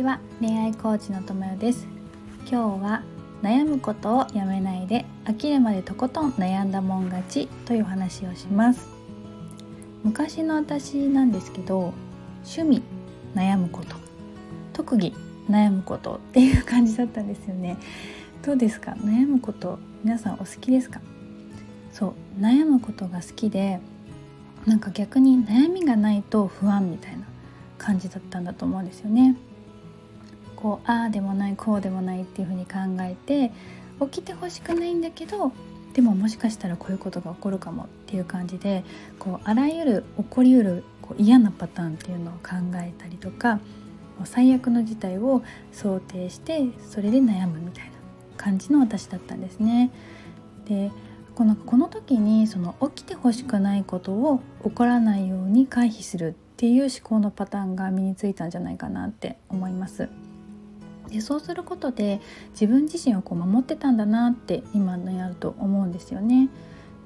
ちは。恋愛コーチのともよです。今日は悩むことをやめないで飽きるまでとことん悩んだもん勝ちという話をします。昔の私なんですけど趣味悩むこと。特技悩むことっていう感じだったんですよね。どうですか？悩むこと皆さんお好きですか？そう悩むことが好きでなんか逆に悩みがないと不安みたいな感じだったんだと思うんですよね。こうああでもないこうでもないっていうふうに考えて起きてほしくないんだけどでももしかしたらこういうことが起こるかもっていう感じでこうあらゆる起こりうるこう嫌なパターンっていうのを考えたりとか最悪の事態を想定してそれで悩むみたいな感じの私だったんですね。でこのこの時にその起きてほしくないことを起こらないように回避するっていう思考のパターンが身についたんじゃないかなって思います。でそうすることで自分自身をこう守ってたんだなって今のやると思うんですよね。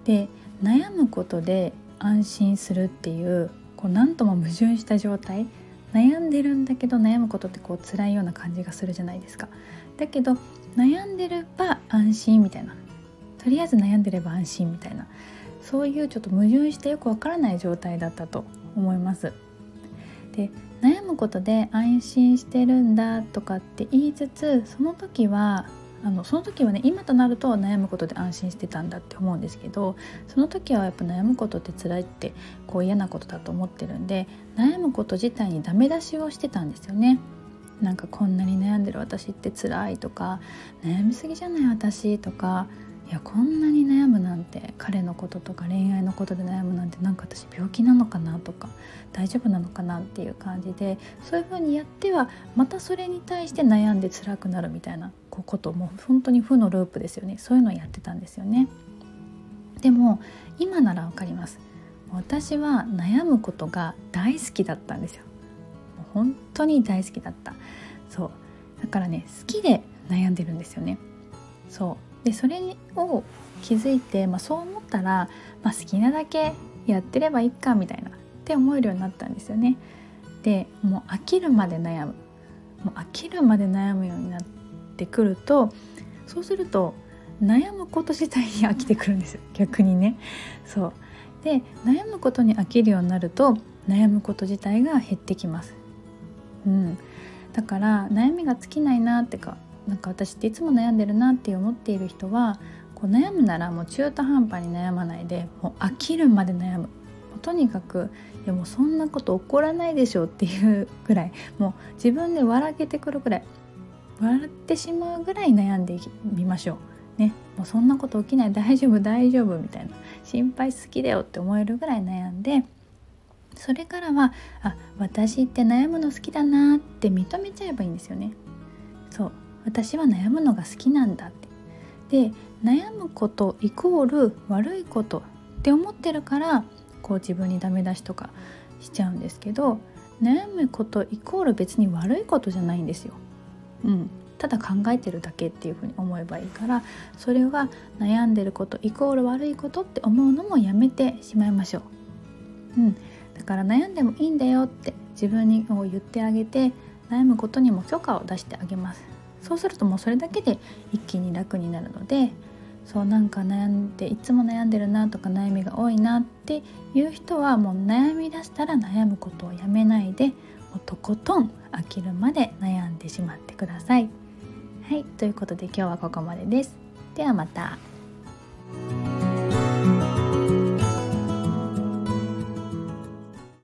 で悩むことで安心するっていうこう何とも矛盾した状態悩んでるんだけど悩むことってこう辛いような感じがするじゃないですか。だけど悩んでれば安心みたいなとりあえず悩んでれば安心みたいなそういうちょっと矛盾してよくわからない状態だったと思います。で悩むことで安心してるんだとかって言いつつその時はあのその時はね今となると悩むことで安心してたんだって思うんですけどその時はやっぱ悩むことって辛いってこう嫌なことだと思ってるんで悩むこと自体にダメ出しをしてたんですよね。なんかこんなに悩んでる私って辛いとか悩みすぎじゃない私とかいやこんなに悩むなんて彼のこととか恋愛のことで悩むなんてなんか私病気なのかなとか大丈夫なのかなっていう感じでそういう風にやってはまたそれに対して悩んで辛くなるみたいなこともう本当に負のループですよね。そういうのをやってたんですよね。でも今ならわかります。私は悩むことが大好きだったんですよ。もう本当に大好きだった。そう。だからね好きで悩んでるんですよね。そう。でそれを気づいて、まあ、そう思ったら、まあ、好きなだけやってればいいかみたいなって思えるようになったんですよね。でもう飽きるまで悩むもう飽きるまで悩むようになってくるとそうすると悩むこと自体に飽きてくるんですよ逆にね。そうで悩むことに飽きるようになると悩むこと自体が減ってきます。うん、だから悩みが尽きないなってかなんか私っていつも悩んでるなって思っている人はこう悩むならもう中途半端に悩まないでもう飽きるまで悩む。とにかくいやもうそんなこと起こらないでしょっていうぐらい。もう自分で笑けてくるぐらい。笑ってしまうぐらい悩んでみましょう。ね、もうそんなこと起きない。大丈夫大丈夫みたいな。心配好きだよって思えるぐらい悩んでそれからはあ私って悩むの好きだなって認めちゃえばいいんですよね。そう。私は悩むのが好きなんだってで悩むことイコール悪いことって思ってるからこう自分にダメ出しとかしちゃうんですけど悩むことイコール別に悪いことじゃないんですよ。うん、ただ考えてるだけっていうふうに思えばいいからそれは悩んでることイコール悪いことって思うのもやめてしまいましょう。うん、だから悩んでもいいんだよって自分に言ってあげて悩むことにも許可を出してあげます。そうするともうそれだけで一気に楽になるのでそうなんか悩んでいつも悩んでるなとか悩みが多いなっていう人はもう悩みだしたら悩むことをやめないでもうとことん飽きるまで悩んでしまってください。はいということで今日はここまでです。ではまた。